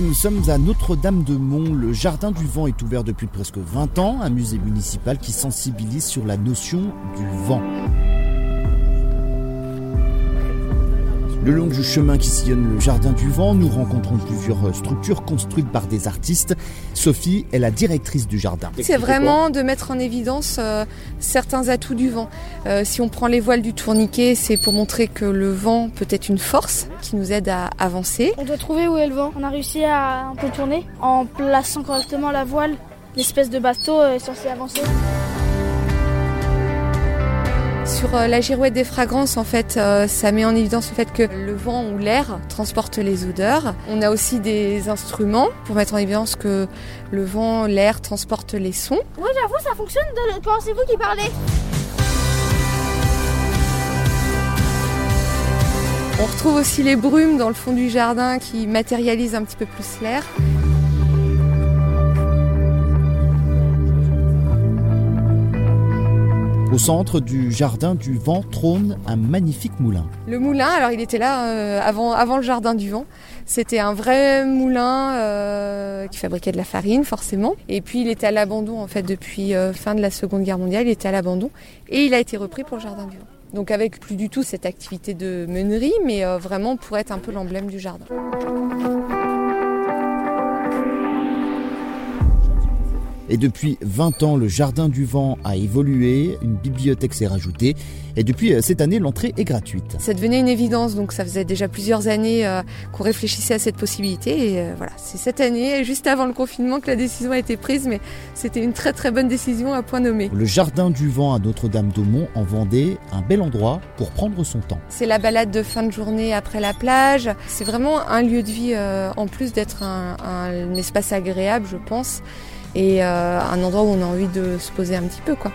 Nous sommes à Notre-Dame-de-Mont. Le Jardin du Vent est ouvert depuis presque 20 ans, un musée municipal qui sensibilise sur la notion du vent. Le long du chemin qui sillonne le Jardin du Vent, nous rencontrons plusieurs structures construites par des artistes. Sophie est la directrice du jardin. C'est vraiment de mettre en évidence euh, certains atouts du vent. Euh, si on prend les voiles du tourniquet, c'est pour montrer que le vent peut être une force qui nous aide à avancer. On doit trouver où est le vent. On a réussi à un peu tourner en plaçant correctement la voile. L'espèce de bateau est censé avancer. Sur euh, la girouette des fragrances, en fait, euh, ça met en évidence le fait que le vent ou l'air transporte les odeurs. On a aussi des instruments pour mettre en évidence que le vent, l'air transporte les sons. Oui, j'avoue, ça fonctionne de... quand c'est vous qui parlez. On retrouve aussi les brumes dans le fond du jardin qui matérialisent un petit peu plus l'air. Au centre du jardin du vent trône un magnifique moulin. Le moulin, alors il était là euh, avant, le jardin du vent. C'était un vrai moulin euh, qui fabriquait de la farine forcément. Et puis il était à l'abandon en fait depuis euh, fin de la Seconde Guerre mondiale. Il était à l'abandon et il a été repris pour le jardin du vent. Donc avec plus du tout cette activité de meunerie, mais vraiment pour être un peu l'emblème du jardin. Et depuis 20 ans, le Jardin du Vent a évolué, une bibliothèque s'est rajoutée et depuis euh, cette année, l'entrée est gratuite. Ça devenait une évidence, donc ça faisait déjà plusieurs années euh, qu'on réfléchissait à cette possibilité et euh, voilà, c'est cette année, juste avant le confinement, que la décision a été prise, mais c'était une très très bonne décision à point nommé. Le Jardin du Vent à Notre-Dame-d'Aumont en Vendée, un bel endroit pour prendre son temps. C'est la balade de fin de journée après la plage, c'est vraiment un lieu de vie en plus d'être un, un espace agréable, je pense et euh, un endroit où on a envie de se poser un petit peu quoi.